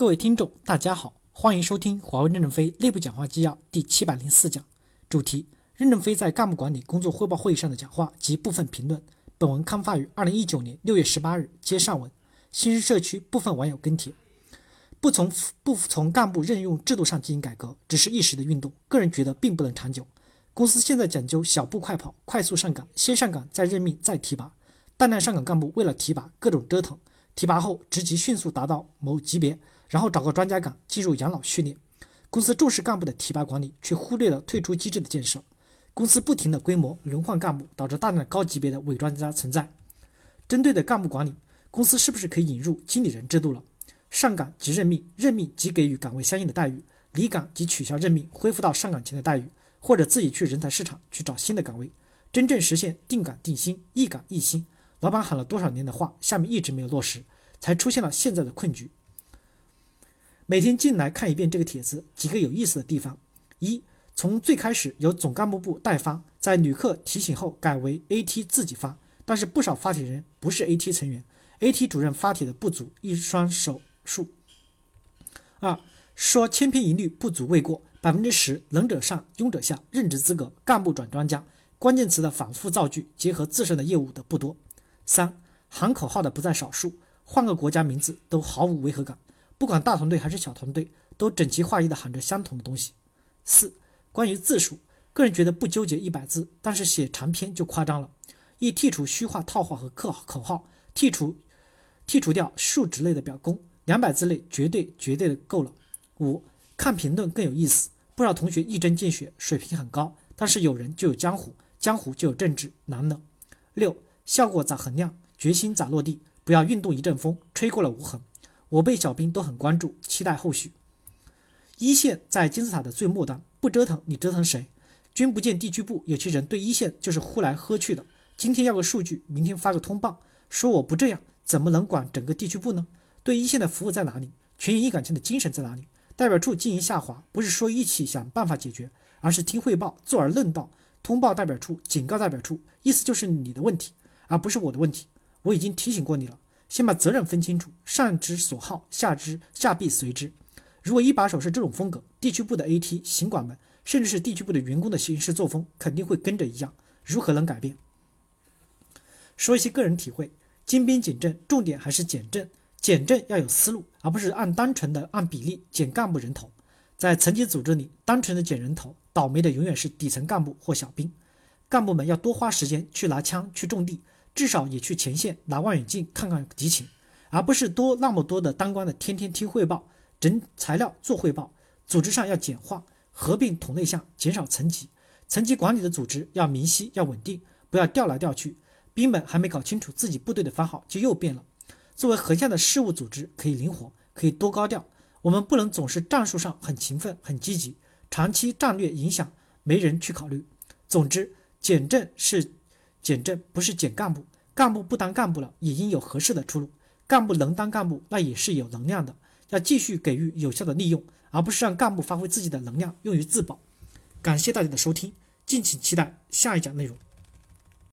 各位听众，大家好，欢迎收听华为任正非内部讲话纪要第七百零四讲，主题：任正非在干部管理工作汇报会议上的讲话及部分评论。本文刊发于二零一九年六月十八日，接上文。新社区部分网友跟帖：不从不从干部任用制度上进行改革，只是一时的运动，个人觉得并不能长久。公司现在讲究小步快跑，快速上岗，先上岗再任命再提拔，大量上岗干部为了提拔各种折腾，提拔后职级迅速达到某级别。然后找个专家岗进入养老序列，公司重视干部的提拔管理，却忽略了退出机制的建设。公司不停的规模轮换干部，导致大量高级别的伪专家存在。针对的干部管理，公司是不是可以引入经理人制度了？上岗即任命，任命即给予岗位相应的待遇，离岗即取消任命，恢复到上岗前的待遇，或者自己去人才市场去找新的岗位，真正实现定岗定薪，一岗一薪。老板喊了多少年的话，下面一直没有落实，才出现了现在的困局。每天进来看一遍这个帖子，几个有意思的地方：一，从最开始由总干部部代发，在旅客提醒后改为 AT 自己发，但是不少发帖人不是 AT 成员，AT 主任发帖的不足一双手数。二，说千篇一律不足为过，百分之十能者上，庸者下，任职资格干部转专家，关键词的反复造句，结合自身的业务的不多。三，喊口号的不在少数，换个国家名字都毫无违和感。不管大团队还是小团队，都整齐划一的喊着相同的东西。四、关于字数，个人觉得不纠结一百字，但是写长篇就夸张了。一、剔除虚化套话和口口号，剔除剔除掉数值类的表功，两百字内绝对绝对的够了。五、看评论更有意思，不少同学一针见血，水平很高，但是有人就有江湖，江湖就有政治，难了。六、效果咋衡量？决心咋落地？不要运动一阵风，吹过了无痕。我辈小兵都很关注，期待后续。一线在金字塔的最末端，不折腾你折腾谁？君不见地区部有些人对一线就是呼来喝去的。今天要个数据，明天发个通报，说我不这样，怎么能管整个地区部呢？对一线的服务在哪里？全员一杆枪的精神在哪里？代表处经营下滑，不是说一起想办法解决，而是听汇报，坐而论道，通报代表处，警告代表处，意思就是你的问题，而不是我的问题。我已经提醒过你了。先把责任分清楚，上之所好，下之下必随之。如果一把手是这种风格，地区部的 AT 行管们，甚至是地区部的员工的行事作风，肯定会跟着一样。如何能改变？说一些个人体会：精兵简政，重点还是减政。减政要有思路，而不是按单纯的按比例减干部人头。在层级组织里，单纯的减人头，倒霉的永远是底层干部或小兵。干部们要多花时间去拿枪去种地。至少也去前线拿望远镜看看敌情，而不是多那么多的当官的天天听汇报、整材料做汇报。组织上要简化、合并同类项，减少层级。层级管理的组织要明晰、要稳定，不要调来调去。兵们还没搞清楚自己部队的番号，就又变了。作为横向的事务组织，可以灵活，可以多高调。我们不能总是战术上很勤奋、很积极，长期战略影响没人去考虑。总之，减政是。减政不是减干部，干部不当干部了，也应有合适的出路。干部能当干部，那也是有能量的，要继续给予有效的利用，而不是让干部发挥自己的能量用于自保。感谢大家的收听，敬请期待下一讲内容。